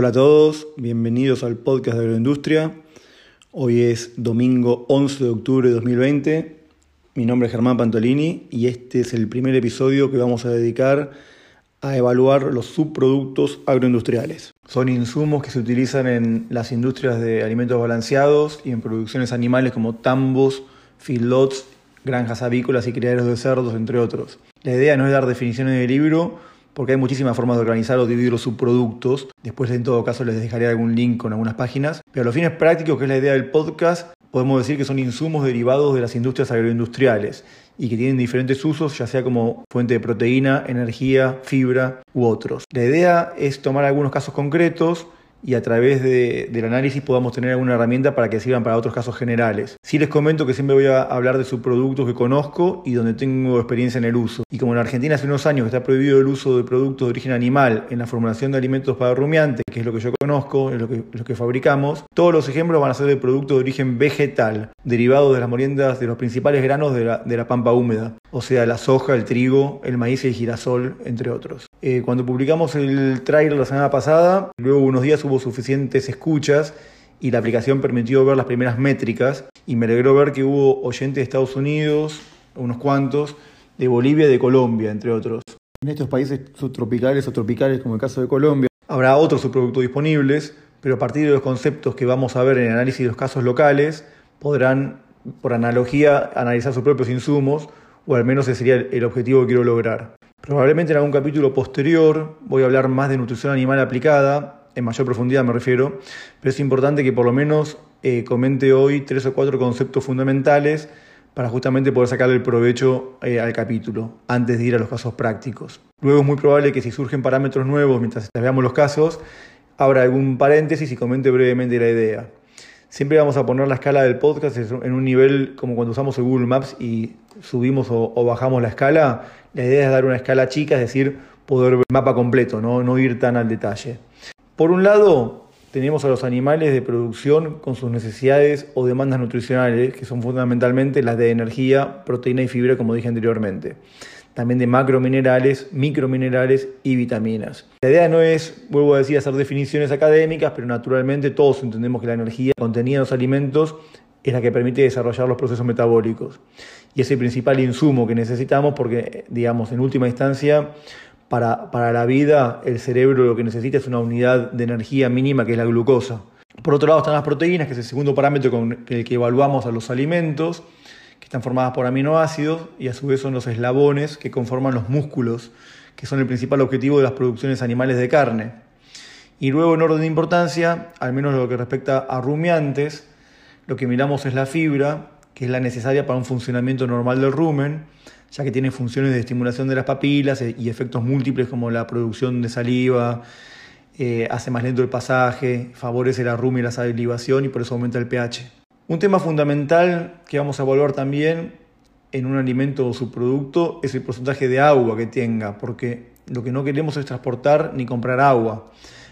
Hola a todos, bienvenidos al podcast de Agroindustria. Hoy es domingo 11 de octubre de 2020. Mi nombre es Germán Pantolini y este es el primer episodio que vamos a dedicar a evaluar los subproductos agroindustriales. Son insumos que se utilizan en las industrias de alimentos balanceados y en producciones animales como tambos, feedlots, granjas avícolas y criaderos de cerdos, entre otros. La idea no es dar definiciones del libro, porque hay muchísimas formas de organizar o dividir los subproductos. Después, en todo caso, les dejaré algún link con algunas páginas. Pero a los fines prácticos, que es la idea del podcast, podemos decir que son insumos derivados de las industrias agroindustriales y que tienen diferentes usos, ya sea como fuente de proteína, energía, fibra u otros. La idea es tomar algunos casos concretos y a través del análisis podamos tener alguna herramienta para que sirvan para otros casos generales. Sí les comento que siempre voy a hablar de subproductos que conozco y donde tengo experiencia en el uso. Y como en Argentina hace unos años está prohibido el uso de productos de origen animal en la formulación de alimentos para rumiantes, que es lo que yo conozco, es lo que, lo que fabricamos, todos los ejemplos van a ser de productos de origen vegetal, derivados de las moliendas de los principales granos de la, de la pampa húmeda, o sea, la soja, el trigo, el maíz y el girasol, entre otros. Eh, cuando publicamos el trailer la semana pasada, luego unos días hubo suficientes escuchas y la aplicación permitió ver las primeras métricas y me alegró ver que hubo oyentes de Estados Unidos, unos cuantos, de Bolivia y de Colombia, entre otros. En estos países subtropicales o tropicales, como el caso de Colombia, habrá otros subproductos disponibles, pero a partir de los conceptos que vamos a ver en el análisis de los casos locales, podrán, por analogía, analizar sus propios insumos, o al menos ese sería el objetivo que quiero lograr. Probablemente en algún capítulo posterior voy a hablar más de nutrición animal aplicada, en mayor profundidad me refiero, pero es importante que por lo menos eh, comente hoy tres o cuatro conceptos fundamentales para justamente poder sacarle el provecho eh, al capítulo antes de ir a los casos prácticos. Luego es muy probable que si surgen parámetros nuevos mientras veamos los casos, abra algún paréntesis y comente brevemente la idea. Siempre vamos a poner la escala del podcast en un nivel como cuando usamos el Google Maps y subimos o, bajamos la escala. La idea es dar una escala chica, es decir, poder ver el mapa completo, ¿no? no ir tan al detalle. Por un lado, tenemos a los animales de producción con sus necesidades o demandas nutricionales, que son fundamentalmente las de energía, proteína y fibra, como dije anteriormente también de macrominerales, microminerales y vitaminas. La idea no es, vuelvo a decir, hacer definiciones académicas, pero naturalmente todos entendemos que la energía contenida en los alimentos es la que permite desarrollar los procesos metabólicos. Y es el principal insumo que necesitamos porque, digamos, en última instancia, para, para la vida el cerebro lo que necesita es una unidad de energía mínima que es la glucosa. Por otro lado están las proteínas, que es el segundo parámetro con el que evaluamos a los alimentos que están formadas por aminoácidos y a su vez son los eslabones que conforman los músculos, que son el principal objetivo de las producciones animales de carne. Y luego en orden de importancia, al menos lo que respecta a rumiantes, lo que miramos es la fibra, que es la necesaria para un funcionamiento normal del rumen, ya que tiene funciones de estimulación de las papilas y efectos múltiples como la producción de saliva, eh, hace más lento el pasaje, favorece la rumen y la salivación y por eso aumenta el pH. Un tema fundamental que vamos a evaluar también en un alimento o subproducto es el porcentaje de agua que tenga, porque lo que no queremos es transportar ni comprar agua.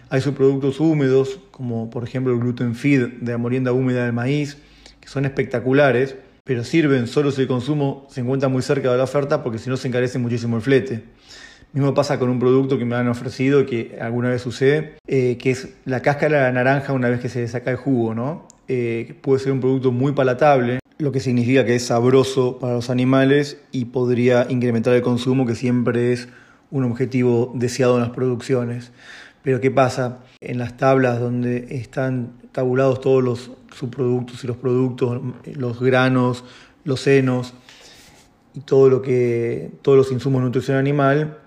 Hay subproductos húmedos, como por ejemplo el gluten feed de la molienda húmeda del maíz, que son espectaculares, pero sirven solo si el consumo se encuentra muy cerca de la oferta, porque si no se encarece muchísimo el flete. Mismo pasa con un producto que me han ofrecido que alguna vez usé, eh, que es la cáscara de la naranja una vez que se saca el jugo, ¿no? Eh, puede ser un producto muy palatable, lo que significa que es sabroso para los animales y podría incrementar el consumo, que siempre es un objetivo deseado en las producciones. Pero ¿qué pasa? En las tablas donde están tabulados todos los subproductos y los productos, los granos, los senos y todo lo que, todos los insumos de nutrición animal,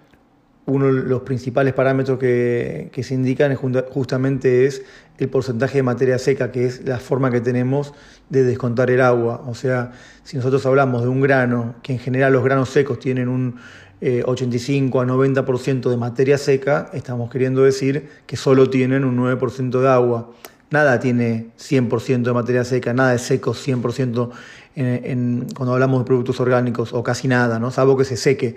uno de los principales parámetros que, se indican justamente es el porcentaje de materia seca, que es la forma que tenemos de descontar el agua. O sea, si nosotros hablamos de un grano, que en general los granos secos tienen un 85 eh, a 90% de materia seca, estamos queriendo decir que solo tienen un 9% de agua. Nada tiene 100% de materia seca, nada es seco 100% cuando hablamos de productos orgánicos, o casi nada, ¿no? salvo que se seque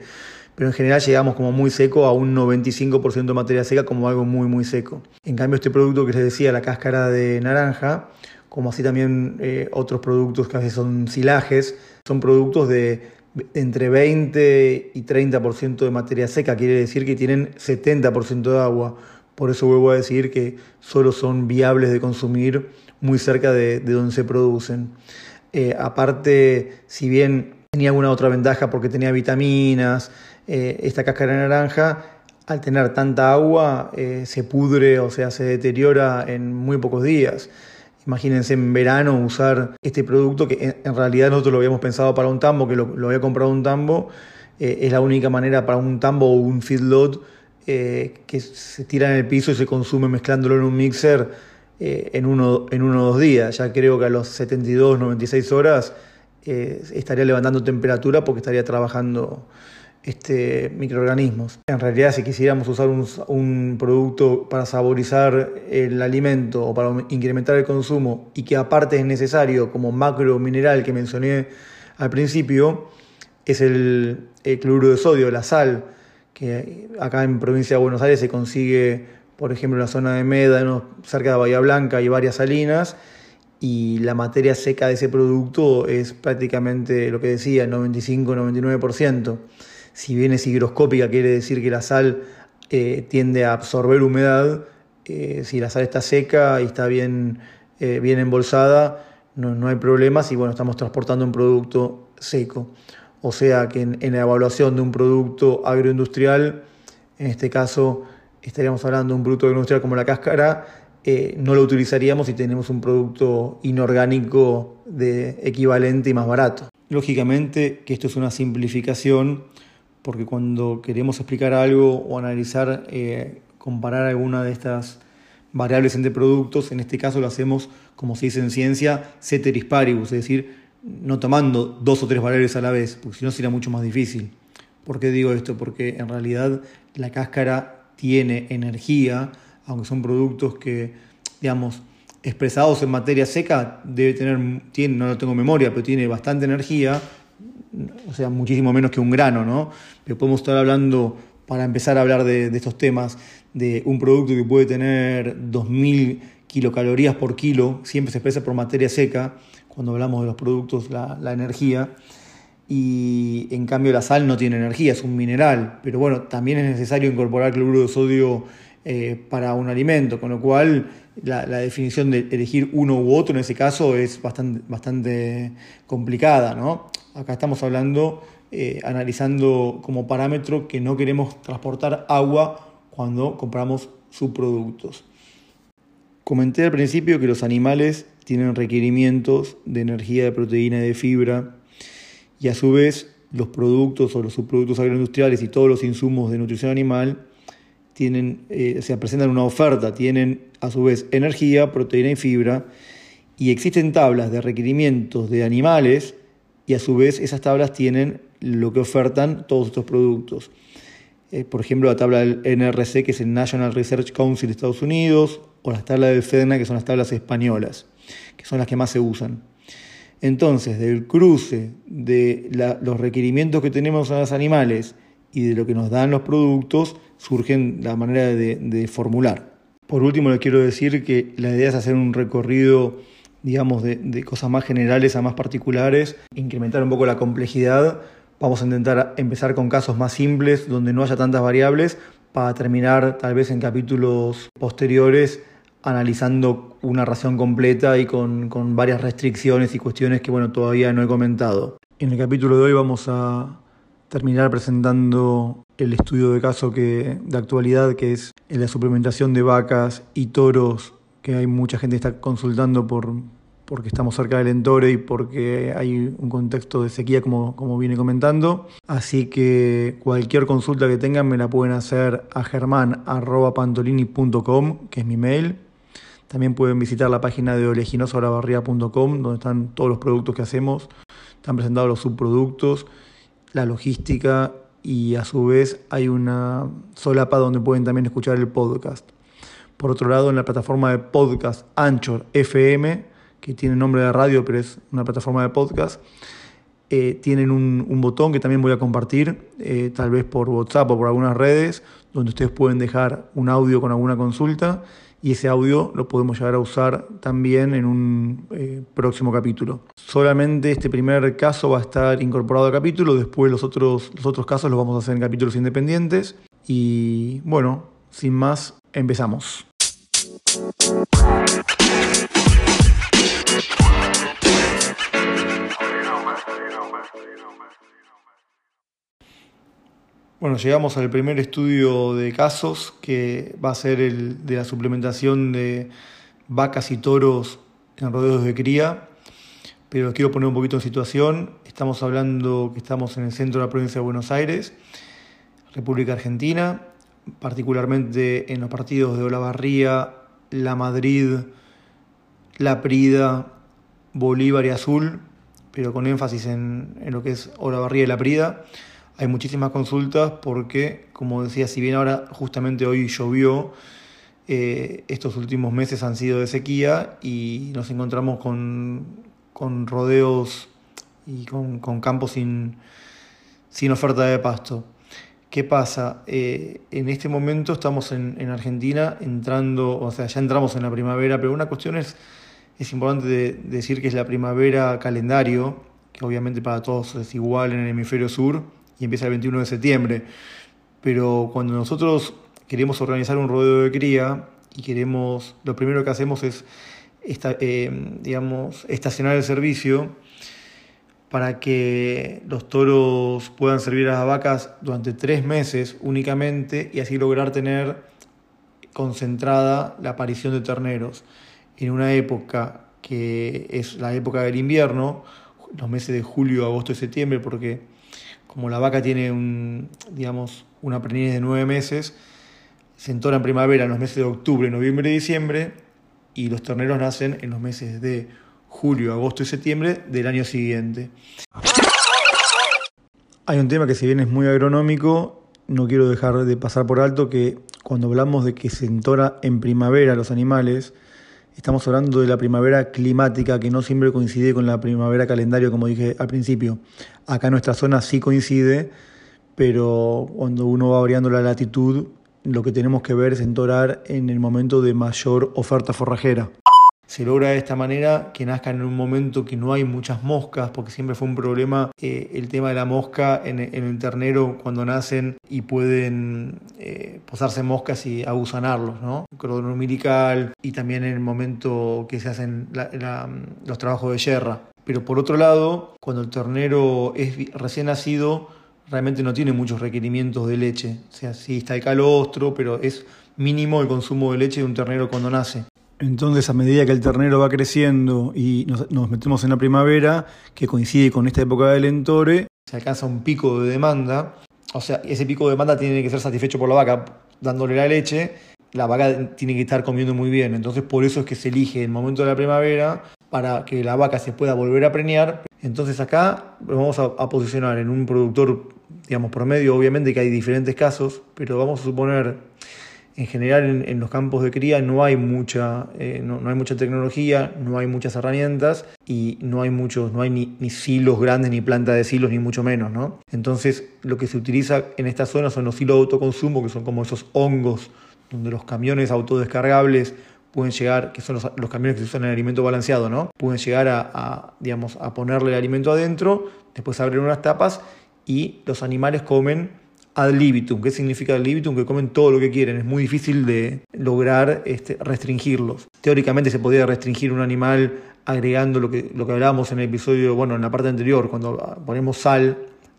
pero en general llegamos como muy seco a un 95% de materia seca como algo muy muy seco. En cambio este producto que les decía, la cáscara de naranja, como así también eh, otros productos que a veces son silajes, son productos de entre 20 y 30% de materia seca, quiere decir que tienen 70% de agua, Por eso vuelvo a decir que solo son viables de consumir muy cerca de, donde se producen. Eh, aparte, si bien tenía alguna otra ventaja porque tenía vitaminas, eh, esta cáscara de naranja, al tener tanta agua, eh, se pudre, o sea, se deteriora en muy pocos días. Imagínense en verano usar este producto que en realidad nosotros lo habíamos pensado para un tambo, que lo, había comprado un tambo, es la única manera para un tambo o un feedlot eh, que se tira en el piso y se consume mezclándolo en un mixer eh, en, uno, en uno o dos días. Ya creo que a los 72, 96 horas eh, estaría levantando temperatura porque estaría trabajando este, microorganismos. En realidad, si quisiéramos usar un, producto para saborizar el alimento o para incrementar el consumo y que aparte es necesario como macro mineral que mencioné al principio, es el, el cloruro de sodio, la sal que acá en provincia de Buenos Aires se consigue, por ejemplo, en la zona de Médano, cerca de Bahía Blanca, y varias salinas, y la materia seca de ese producto es prácticamente lo que decía, el 95-99%. Si bien es higroscópica, quiere decir que la sal eh, tiende a absorber humedad, eh, si la sal está seca y está bien, eh, bien embolsada, no, no hay problemas y bueno, estamos transportando un producto seco. O sea que en, la evaluación de un producto agroindustrial, en este caso estaríamos hablando de un producto agroindustrial como la cáscara, no lo utilizaríamos si tenemos un producto inorgánico de equivalente y más barato. Lógicamente que esto es una simplificación porque cuando queremos explicar algo o analizar, eh, comparar alguna de estas variables entre productos, en este caso lo hacemos, como se dice en ciencia, ceteris paribus, es decir, no tomando dos o tres variables a la vez, porque si no sería mucho más difícil. ¿Por qué digo esto? Porque en realidad la cáscara tiene energía, aunque son productos que, digamos, expresados en materia seca, debe tener, tiene, no lo tengo memoria, pero tiene bastante energía, o sea, muchísimo menos que un grano, ¿no? Pero podemos estar hablando, para empezar a hablar de, estos temas, de un producto que puede tener 2.000 kilocalorías por kilo, siempre se expresa por materia seca, cuando hablamos de los productos, la, energía. Y en cambio la sal no tiene energía, es un mineral. Pero bueno, también es necesario incorporar cloruro de sodio eh, para un alimento, con lo cual la, definición de elegir uno u otro en ese caso es bastante, bastante complicada. ¿no? Acá estamos hablando, eh, analizando como parámetro que no queremos transportar agua cuando compramos subproductos. Comenté al principio que los animales tienen requerimientos de energía, de proteína y de fibra, y a su vez los productos o los subproductos agroindustriales y todos los insumos de nutrición animal tienen, eh, se presentan una oferta, tienen a su vez energía, proteína y fibra, y existen tablas de requerimientos de animales y a su vez esas tablas tienen lo que ofertan todos estos productos. Eh, por ejemplo, la tabla del NRC, que es el National Research Council de Estados Unidos, o las tablas del FEDNA, que son las tablas españolas que son las que más se usan. Entonces, del cruce de los requerimientos que tenemos a los animales y de lo que nos dan los productos, surgen la manera de, formular. Por último, les quiero decir que la idea es hacer un recorrido, digamos, de, cosas más generales a más particulares, incrementar un poco la complejidad. Vamos a intentar empezar con casos más simples, donde no haya tantas variables, para terminar tal vez en capítulos posteriores analizando una ración completa y con, varias restricciones y cuestiones que bueno, todavía no he comentado. En el capítulo de hoy vamos a terminar presentando el estudio de caso que, de actualidad que es la suplementación de vacas y toros, que hay mucha gente que está consultando por, porque estamos cerca del Entore y porque hay un contexto de sequía como, como viene comentando. Así que cualquier consulta que tengan me la pueden hacer a germán.pantolini.com, que es mi mail. También pueden visitar la página de oleaginosobrabarría.com, donde están todos los productos que hacemos. Están presentados los subproductos, la logística y a su vez hay una solapa donde pueden también escuchar el podcast. Por otro lado, en la plataforma de podcast Anchor FM, que tiene nombre de radio, pero es una plataforma de podcast, eh, tienen un, botón que también voy a compartir, eh, tal vez por WhatsApp o por algunas redes, donde ustedes pueden dejar un audio con alguna consulta y ese audio lo podemos llegar a usar también en un eh, próximo capítulo. Solamente este primer caso va a estar incorporado al capítulo, después los otros, los otros casos los vamos a hacer en capítulos independientes y bueno, sin más, Empezamos. Bueno, llegamos al primer estudio de casos que va a ser el de la suplementación de vacas y toros en rodeos de cría. Pero quiero poner un poquito en situación. Estamos hablando que estamos en el centro de la provincia de Buenos Aires, República Argentina, particularmente en los partidos de Olavarría, La Madrid, La Prida, Bolívar y Azul, pero con énfasis en, lo que es Olavarría y La Prida. Hay muchísimas consultas porque, como decía, si bien ahora justamente hoy llovió, eh, estos últimos meses han sido de sequía y nos encontramos con, rodeos y con, campos sin, sin oferta de pasto. ¿Qué pasa? Eh, en este momento estamos en, Argentina entrando, o sea, ya entramos en la primavera, pero una cuestión es, es importante decir que es la primavera calendario, que obviamente para todos es igual en el hemisferio sur y empieza el 21 de septiembre. Pero cuando nosotros queremos organizar un rodeo de cría y queremos, lo primero que hacemos es, eh, digamos, estacionar el servicio para que los toros puedan servir a las vacas durante tres meses únicamente y así lograr tener concentrada la aparición de terneros en una época que es la época del invierno, los meses de julio, agosto y septiembre, porque como la vaca tiene un, digamos, una preñez de nueve meses, se entora en primavera en los meses de octubre, noviembre y diciembre, y los terneros nacen en los meses de julio, agosto y septiembre del año siguiente. Hay un tema que si bien es muy agronómico, no quiero dejar de pasar por alto que cuando hablamos de que se entora en primavera los animales, estamos hablando de la primavera climática que no siempre coincide con la primavera calendario, como dije al principio. Acá en nuestra zona sí coincide, pero cuando uno va variando la latitud, lo que tenemos que ver es entorar en el momento de mayor oferta forrajera se logra de esta manera que nazcan en un momento que no hay muchas moscas, porque siempre fue un problema eh, el tema de la mosca en, el ternero cuando nacen y pueden eh, posarse moscas y abusanarlos, ¿no? Cordón umbilical y también en el momento que se hacen los trabajos de yerra. Pero por otro lado, cuando el ternero es recién nacido, realmente no tiene muchos requerimientos de leche. O sea, sí está el calostro, pero es mínimo el consumo de leche de un ternero cuando nace. Entonces, a medida que el ternero va creciendo y nos, metemos en la primavera, que coincide con esta época del entore, se alcanza un pico de demanda. O sea, ese pico de demanda tiene que ser satisfecho por la vaca dándole la leche. La vaca tiene que estar comiendo muy bien. Entonces, por eso es que se elige el momento de la primavera para que la vaca se pueda volver a preñar. Entonces, acá vamos a, a posicionar en un productor, digamos, promedio. Obviamente que hay diferentes casos, pero vamos a suponer en general en, los campos de cría no hay mucha, eh, no, hay mucha tecnología, no hay muchas herramientas y no hay muchos, no hay ni, ni, silos grandes, ni planta de silos, ni mucho menos, ¿no? Entonces lo que se utiliza en esta zona son los silos de autoconsumo, que son como esos hongos donde los camiones autodescargables pueden llegar, que son los, camiones que se usan en el alimento balanceado, ¿no? Pueden llegar a, a, digamos, a ponerle el alimento adentro, después abrir unas tapas y los animales comen ad libitum. ¿Qué significa ad libitum? Que comen todo lo que quieren. Es muy difícil de lograr este, restringirlos. Teóricamente se podría restringir un animal agregando lo que, lo que hablábamos en el episodio, bueno, en la parte anterior, cuando ponemos sal,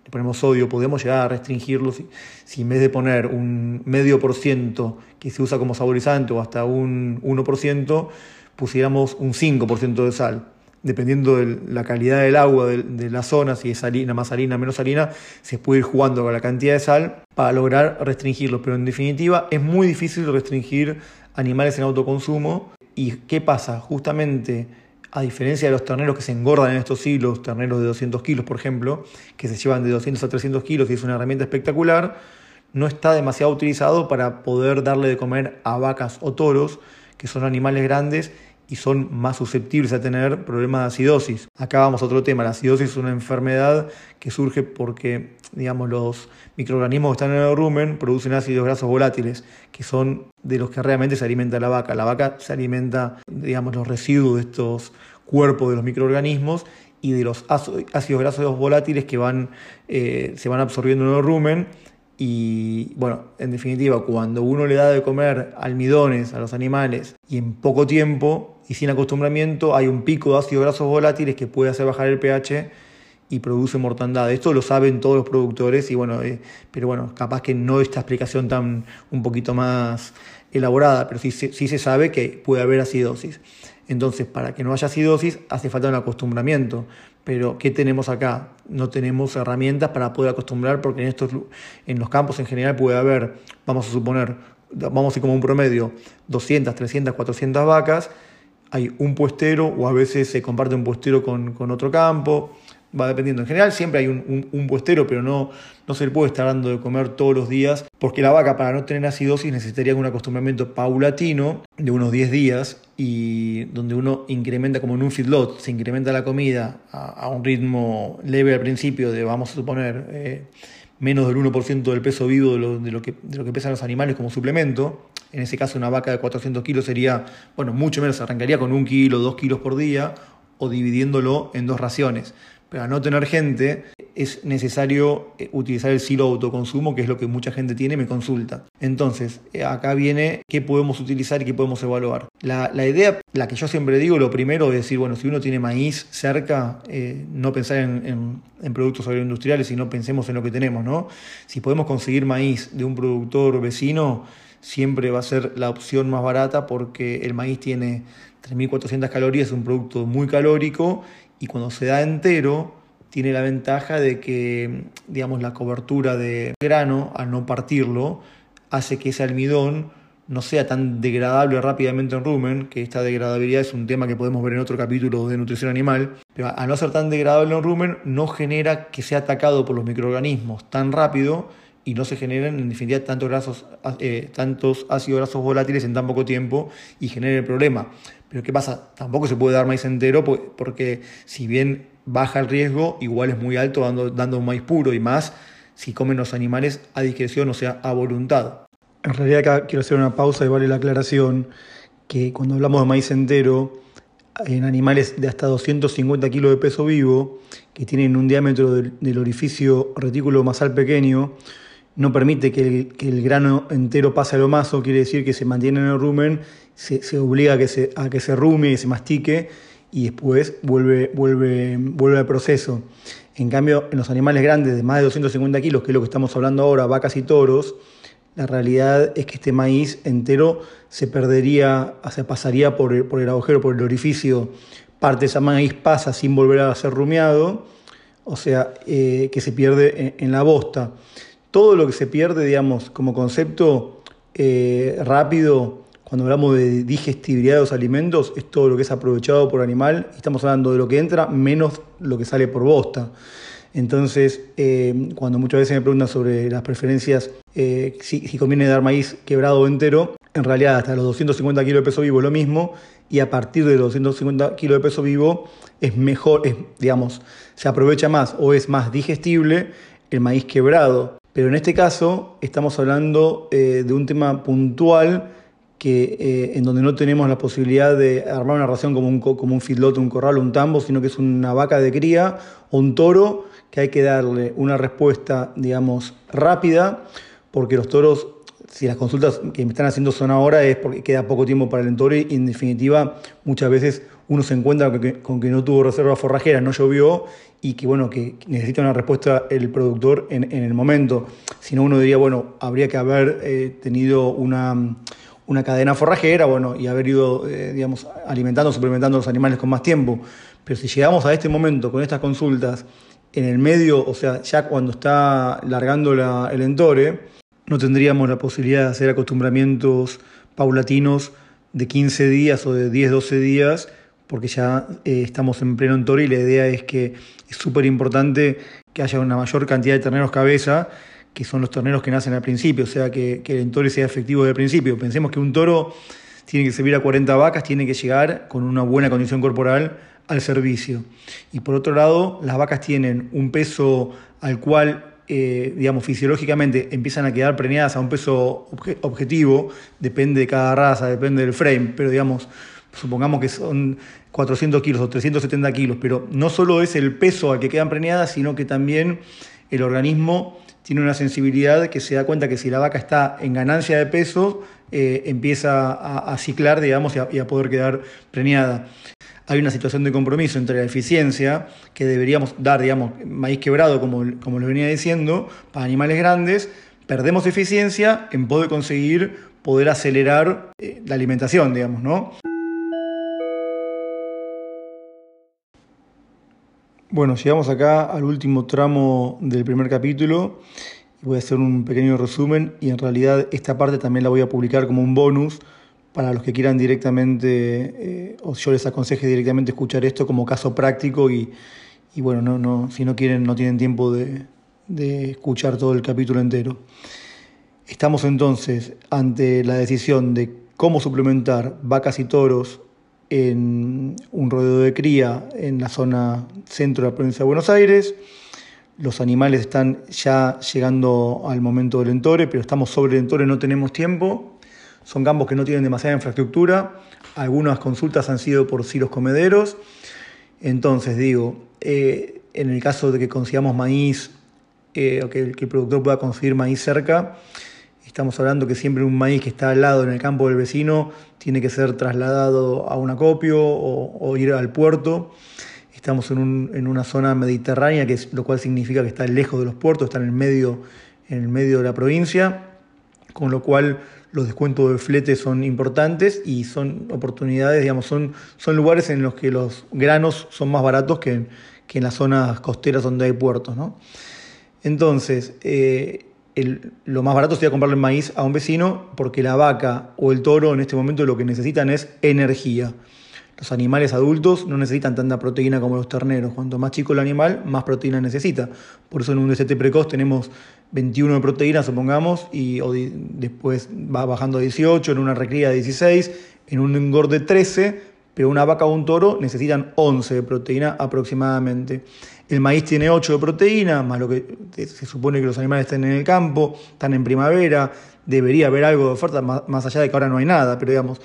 ponemos sodio, podemos llegar a restringirlos si, si en vez de poner un medio por ciento que se usa como saborizante o hasta un 1%, pusiéramos un 5% de sal dependiendo de la calidad del agua de, la zona, si es salina, más salina, menos salina, se puede ir jugando con la cantidad de sal para lograr restringirlos. Pero en definitiva es muy difícil restringir animales en autoconsumo. ¿Y qué pasa? Justamente a diferencia de los terneros que se engordan en estos hilos, terneros de 200 kilos por ejemplo, que se llevan de 200 a 300 kilos y es una herramienta espectacular, no está demasiado utilizado para poder darle de comer a vacas o toros, que son animales grandes y son más susceptibles a tener problemas de acidosis. Acá vamos a otro tema, la acidosis es una enfermedad que surge porque digamos, los microorganismos que están en el rumen producen ácidos grasos volátiles, que son de los que realmente se alimenta la vaca. La vaca se alimenta, digamos, los residuos de estos cuerpos de los microorganismos y de los ácidos grasos volátiles que van, eh, se van absorbiendo en el rumen Y bueno, en definitiva, cuando uno le da de comer almidones a los animales y en poco tiempo y sin acostumbramiento hay un pico de ácidos grasos volátiles que puede hacer bajar el pH y produce mortandad. Esto lo saben todos los productores y bueno, eh, pero bueno, capaz que no esta explicación tan un poquito más elaborada, pero sí, sí se sabe que puede haber acidosis. Entonces, para que no haya acidosis, hace falta un acostumbramiento. Pero, ¿qué tenemos acá? No tenemos herramientas para poder acostumbrar, porque en, estos, en los campos en general puede haber, vamos a suponer, vamos a ir como un promedio, 200, 300, 400 vacas, hay un puestero o a veces se comparte un puestero con, con otro campo va dependiendo. En general siempre hay un, puestero, pero no, no se le puede estar dando de comer todos los días, porque la vaca para no tener acidosis necesitaría un acostumbramiento paulatino de unos 10 días y donde uno incrementa como en un feedlot, se incrementa la comida a, un ritmo leve al principio de, vamos a suponer, eh, menos del 1% del peso vivo de lo, de, lo que, de lo que pesan los animales como suplemento. En ese caso una vaca de 400 kilos sería, bueno, mucho menos, arrancaría con un kilo, dos kilos por día o dividiéndolo en dos raciones. Para no tener gente es necesario eh, utilizar el silo autoconsumo, que es lo que mucha gente tiene me consulta. Entonces, eh, acá viene qué podemos utilizar y qué podemos evaluar. La, idea, la que yo siempre digo, lo primero es decir, bueno, si uno tiene maíz cerca, eh, no pensar en, productos agroindustriales, sino pensemos en lo que tenemos, ¿no? Si podemos conseguir maíz de un productor vecino, siempre va a ser la opción más barata porque el maíz tiene 3.400 calorías, es un producto muy calórico y cuando se da entero tiene la ventaja de que, digamos, la cobertura de grano, al no partirlo, hace que ese almidón no sea tan degradable rápidamente en rumen, que esta degradabilidad es un tema que podemos ver en otro capítulo de nutrición animal, pero al no ser tan degradable en rumen no genera que sea atacado por los microorganismos tan rápido y no se generan en definitiva tantos, eh, tantos ácidos grasos volátiles en tan poco tiempo y genera el problema. Pero ¿qué pasa? Tampoco se puede dar maíz entero porque si bien baja el riesgo, igual es muy alto dando, dando un maíz puro y más si comen los animales a discreción, o sea, a voluntad. En realidad acá quiero hacer una pausa y vale la aclaración que cuando hablamos de maíz entero, en animales de hasta 250 kilos de peso vivo, que tienen un diámetro del, orificio retículo masal pequeño, no permite que el, grano entero pase a lo maso, quiere decir que se mantiene en el rumen se, obliga a que se, a que se rume y se mastique y después vuelve, vuelve, vuelve al proceso. En cambio, en los animales grandes de más de 250 kilos, que es lo que estamos hablando ahora, vacas y toros, la realidad es que este maíz entero se perdería, se pasaría por el, por el agujero, por el orificio, parte de ese maíz pasa sin volver a ser rumiado, o sea, eh, que se pierde en, la bosta. Todo lo que se pierde, digamos, como concepto eh, rápido, cuando hablamos de digestibilidad de los alimentos, es todo lo que es aprovechado por animal. Estamos hablando de lo que entra menos lo que sale por bosta. Entonces, eh, cuando muchas veces me preguntan sobre las preferencias, eh, si, conviene dar maíz quebrado o entero, en realidad hasta los 250 kilos de peso vivo es lo mismo y a partir de los 250 kilos de peso vivo es mejor, digamos, se aprovecha más o es más digestible el maíz quebrado. Pero en este caso estamos hablando eh, de un tema puntual que, eh, en donde no tenemos la posibilidad de armar una ración como un, como un feedlot, un corral, un tambo, sino que es una vaca de cría o un toro que hay que darle una respuesta, digamos, rápida, porque los toros, si las consultas que me están haciendo son ahora, es porque queda poco tiempo para el toro y en definitiva muchas veces uno se encuentra con que, no tuvo reserva forrajera, no llovió y que bueno, que necesita una respuesta el productor en, el momento. Si no, uno diría, bueno, habría que haber eh, tenido una una cadena forrajera, bueno, y haber ido, eh, digamos, alimentando, suplementando a los animales con más tiempo. Pero si llegamos a este momento con estas consultas, en el medio, o sea, ya cuando está largando el entore, no tendríamos la posibilidad de hacer acostumbramientos paulatinos de 15 días o de 10, 12 días, porque ya eh, estamos en pleno entore y la idea es que es súper importante que haya una mayor cantidad de terneros cabeza que son los torneros que nacen al principio, o sea, que, que el toro sea efectivo desde principio. Pensemos que un toro tiene que servir a 40 vacas, tiene que llegar con una buena condición corporal al servicio. Y por otro lado, las vacas tienen un peso al cual, eh, digamos, fisiológicamente empiezan a quedar preñadas a un peso objetivo, depende de cada raza, depende del frame, pero digamos, supongamos que son 400 kilos o 370 kilos, pero no solo es el peso al que quedan preñadas, sino que también el organismo tiene una sensibilidad que se da cuenta que si la vaca está en ganancia de peso, eh, empieza a, ciclar, digamos, y a, poder quedar preñada. Hay una situación de compromiso entre la eficiencia, que deberíamos dar, digamos, maíz quebrado, como, como les venía diciendo, para animales grandes, perdemos eficiencia en poder conseguir poder acelerar eh, la alimentación, digamos, ¿no? Bueno, llegamos acá al último tramo del primer capítulo. Voy a hacer un pequeño resumen y en realidad esta parte también la voy a publicar como un bonus para los que quieran directamente, eh, o yo les aconseje directamente escuchar esto como caso práctico y, bueno, no, no, si no quieren, no tienen tiempo de, de escuchar todo el capítulo entero. Estamos entonces ante la decisión de cómo suplementar vacas y toros en un rodeo de cría en la zona centro de la provincia de Buenos Aires. Los animales están ya llegando al momento del entore, pero estamos sobre el entore, no tenemos tiempo. Son campos que no tienen demasiada infraestructura. Algunas consultas han sido por silos comederos. Entonces, digo, eh, en el caso de que consigamos maíz eh, o que el productor pueda conseguir maíz cerca, Estamos hablando que siempre un maíz que está al lado en el campo del vecino tiene que ser trasladado a un acopio o, ir al puerto. Estamos en, una zona mediterránea, que lo cual significa que está lejos de los puertos, está en el medio, en el medio de la provincia, con lo cual los descuentos de flete son importantes y son oportunidades, digamos, son, son lugares en los que los granos son más baratos que, que en las zonas costeras donde hay puertos. ¿no? Entonces, eh, lo más barato sería comprarle maíz a un vecino porque la vaca o el toro en este momento lo que necesitan es energía. Los animales adultos no necesitan tanta proteína como los terneros. Cuanto más chico el animal, más proteína necesita. Por eso en un DCT precoz tenemos 21 de proteína, supongamos, y después va bajando a 18, en una recría de 16, en un engorde 13, pero una vaca o un toro necesitan 11 de proteína aproximadamente. El maíz tiene 8 de proteína, más lo que se supone que los animales estén en el campo, están en primavera, debería haber algo de oferta, más, allá de que ahora no hay nada, pero digamos,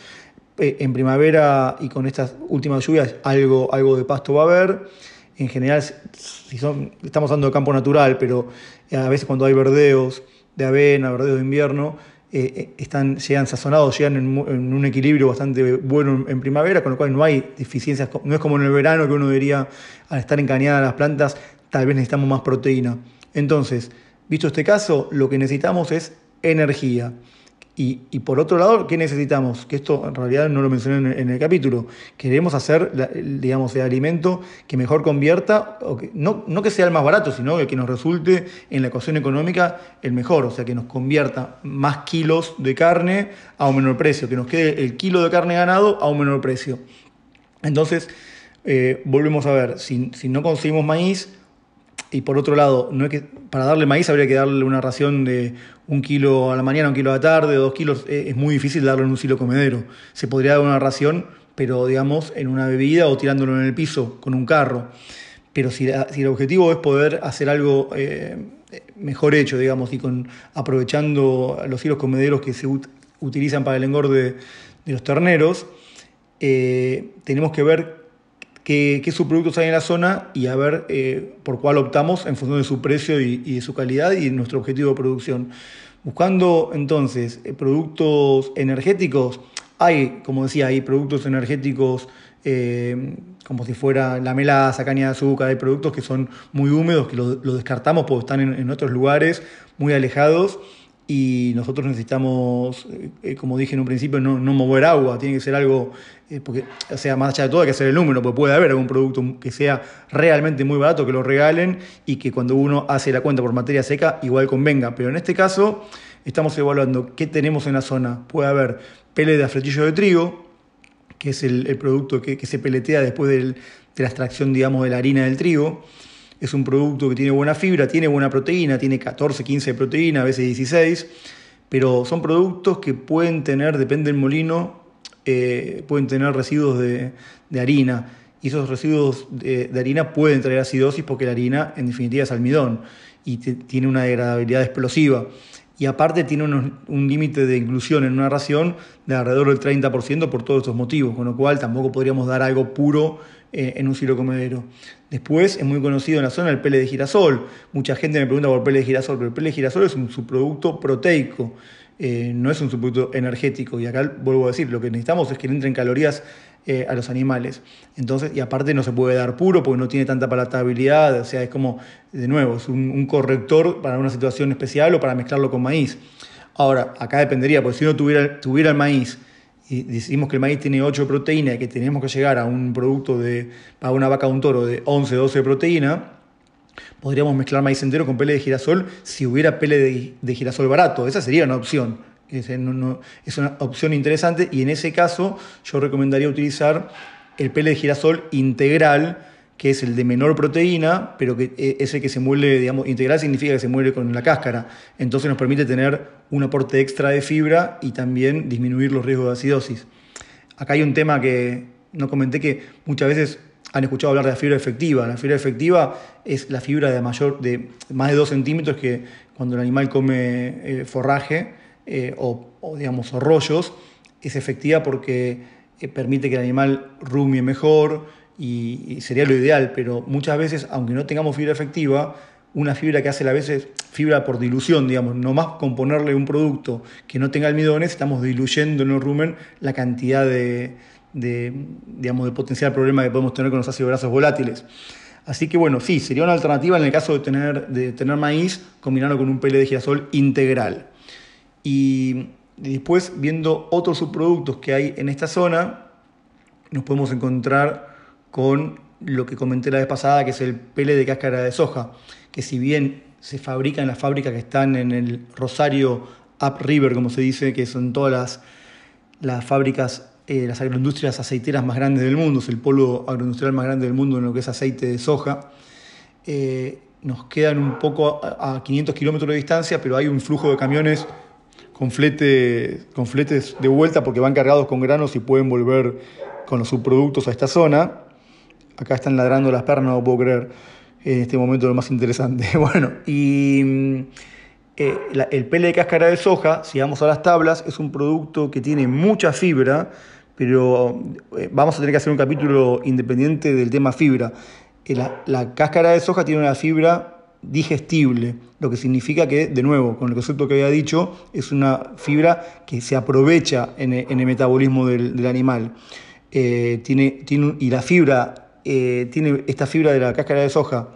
eh, en primavera y con estas últimas lluvias algo, algo de pasto va a haber. En general, si son, estamos hablando de campo natural, pero a veces cuando hay verdeos de avena, verdeos de invierno, eh, eh, están, llegan sazonados, llegan en, un equilibrio bastante bueno en, primavera, con lo cual no hay deficiencias, no es como en el verano que uno debería, al estar encañadas las plantas, tal vez necesitamos más proteína. Entonces, visto este caso, lo que necesitamos es energía. Y, por otro lado, ¿qué necesitamos? Que esto en realidad no lo mencioné en, el capítulo. Queremos hacer, digamos, el alimento que mejor convierta, o que, no, no que sea el más barato, sino el que nos resulte en la ecuación económica el mejor, o sea, que nos convierta más kilos de carne a un menor precio, que nos quede el kilo de carne ganado a un menor precio. Entonces, eh, volvemos a ver, si, si no conseguimos maíz, y por otro lado, no que, para darle maíz habría que darle una ración de un kilo a la mañana, un kilo a la tarde, dos kilos. Eh, es muy difícil darlo en un silo comedero. Se podría dar una ración, pero digamos en una bebida o tirándolo en el piso con un carro. Pero si, el objetivo es poder hacer algo eh, mejor hecho, digamos, y con, aprovechando los hilos comederos que se utilizan para el engorde de los terneros, eh, tenemos que ver qué, subproductos hay en la zona y a ver eh, por cuál optamos en función de su precio y, de su calidad y nuestro objetivo de producción. Buscando entonces eh, productos energéticos, hay, como decía, hay productos energéticos eh, como si fuera la melaza, caña de azúcar, hay productos que son muy húmedos, que los lo descartamos porque están en otros lugares muy alejados y nosotros necesitamos, como dije en un principio, no, mover agua, tiene que ser algo, porque, o sea, más allá de todo hay que hacer el número, porque puede haber algún producto que sea realmente muy barato, que lo regalen y que cuando uno hace la cuenta por materia seca igual convenga, pero en este caso estamos evaluando qué tenemos en la zona, puede haber pele de afletillo de trigo, que es el, producto que, se peletea después de la extracción, digamos, de la harina del trigo, es un producto que tiene buena fibra, tiene buena proteína, tiene 14, 15 de proteína, a veces 16, pero son productos que pueden tener, depende del molino, eh, pueden tener residuos de, harina. Y esos residuos de, harina pueden traer acidosis porque la harina en definitiva es almidón y tiene una degradabilidad explosiva. y aparte tiene un límite de inclusión en una ración de alrededor del 30% por todos estos motivos, con lo cual tampoco podríamos dar algo puro eh, en un silo comedero. Después es muy conocido en la zona el pele de girasol. Mucha gente me pregunta por pele de girasol, pero el pele de girasol es un subproducto proteico, eh, no es un subproducto energético. Y acá vuelvo a decir, lo que necesitamos es que entren calorías eh, a los animales. Entonces, y aparte no se puede dar puro porque no tiene tanta palatabilidad, o sea, es como, de nuevo, es un, corrector para una situación especial o para mezclarlo con maíz. Ahora, acá dependería, porque si uno tuviera, tuviera el maíz y decimos que el maíz tiene 8 de proteína y que tenemos que llegar a un producto de, para una vaca o un toro de 11, 12 de proteína, podríamos mezclar maíz entero con pele de girasol si hubiera pele de, girasol barato. Esa sería una opción. Es, es una opción interesante y en ese caso yo recomendaría utilizar el pele de girasol integral que es el de menor proteína, pero que eh, es el que se muele, digamos, integral significa que se muele con la cáscara. Entonces nos permite tener un aporte extra de fibra y también disminuir los riesgos de acidosis. Acá hay un tema que no comenté que muchas veces han escuchado hablar de la fibra efectiva. La fibra efectiva es la fibra de mayor de más de 2 centímetros que cuando el animal come eh, forraje eh, o, digamos rollos es efectiva porque permite que el animal rumie mejor, y, sería lo ideal, pero muchas veces, aunque no tengamos fibra efectiva, una fibra que hace a veces fibra por dilución, digamos, nomás con ponerle un producto que no tenga almidones, estamos diluyendo en el rumen la cantidad de, digamos, de potencial problema que podemos tener con los ácidos grasos volátiles. Así que bueno, sí, sería una alternativa en el caso de tener, de tener maíz, combinarlo con un pele de girasol integral. Y después, viendo otros subproductos que hay en esta zona, nos podemos encontrar con lo que comenté la vez pasada, que es el pele de cáscara de soja, que si bien se fabrica en las fábricas que están en el Rosario Upriver, como se dice, que son todas las, las fábricas, eh, las agroindustrias aceiteras más grandes del mundo, es el polo agroindustrial más grande del mundo en lo que es aceite de soja, eh, nos quedan un poco a, 500 kilómetros de distancia, pero hay un flujo de camiones con, con fletes de vuelta porque van cargados con granos y pueden volver con los subproductos a esta zona. Acá están ladrando las pernas, no puedo creer. En este momento lo más interesante. Bueno, y mm, eh, el pele de cáscara de soja, si vamos a las tablas, es un producto que tiene mucha fibra, pero eh, vamos a tener que hacer un capítulo independiente del tema fibra. Eh, la, cáscara de soja tiene una fibra digestible, lo que significa que, de nuevo, con el concepto que había dicho, es una fibra que se aprovecha en el, metabolismo del, animal. tiene, tiene, y la fibra eh, tiene esta fibra de la cáscara de soja,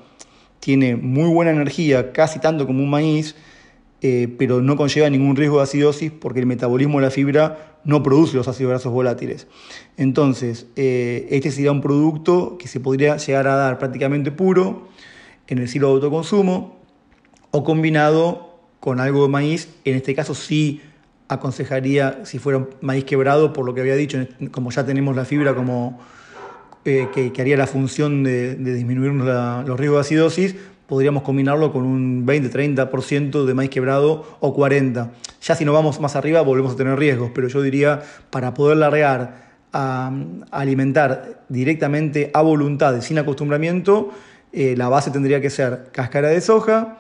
tiene muy buena energía, casi tanto como un maíz, eh, pero no conlleva ningún riesgo de acidosis porque el metabolismo de la fibra no produce los ácidos grasos volátiles. Entonces, eh, este sería un producto que se podría llegar a dar prácticamente puro en el silo de autoconsumo o combinado con algo de maíz. En este caso sí aconsejaría si fuera maíz quebrado, por lo que había dicho, como ya tenemos la fibra como eh, que, haría la función de, disminuir los riesgos de acidosis, podríamos combinarlo con un 20-30% de maíz quebrado o 40%. Ya si nos vamos más arriba volvemos a tener riesgos, pero yo diría para poder largar alimentar directamente a voluntad, sin acostumbramiento, eh, la base tendría que ser cáscara de soja,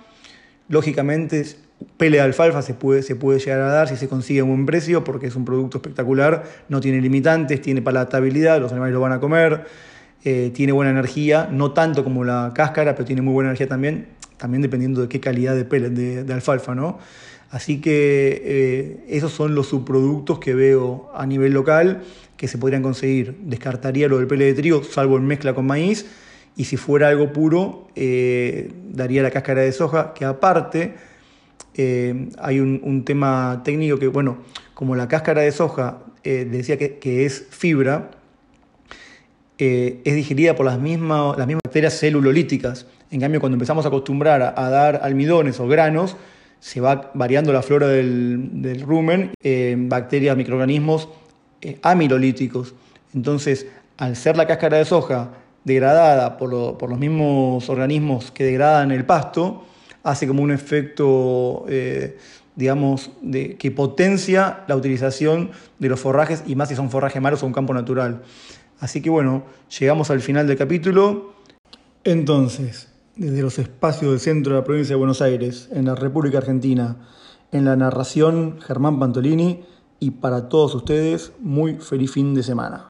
lógicamente Pele de alfalfa se puede, se puede llegar a dar si se consigue a buen precio porque es un producto espectacular, no tiene limitantes, tiene palatabilidad, los animales lo van a comer, eh, tiene buena energía, no tanto como la cáscara, pero tiene muy buena energía también, también dependiendo de qué calidad de pellet de, alfalfa, ¿no? Así que eh, esos son los subproductos que veo a nivel local que se podrían conseguir. Descartaría lo del pele de trigo, salvo en mezcla con maíz, y si fuera algo puro, eh, daría la cáscara de soja, que aparte hay un, tema técnico que, bueno, como la cáscara de soja decía que, es fibra, eh, es digerida por las mismas, las mismas bacterias celulolíticas. En cambio, cuando empezamos a acostumbrar a, dar almidones o granos, se va variando la flora del, rumen, bacterias, microorganismos amilolíticos. Entonces, al ser la cáscara de soja degradada por, por los mismos organismos que degradan el pasto, hace como un efecto, eh, digamos, que potencia la utilización de los forrajes y más si son forrajes malos o un campo natural. Así que bueno, llegamos al final del capítulo. Entonces, desde los espacios del centro de la provincia de Buenos Aires, en la República Argentina, En la narración, Germán Pantolini. Y para todos ustedes, muy feliz fin de semana.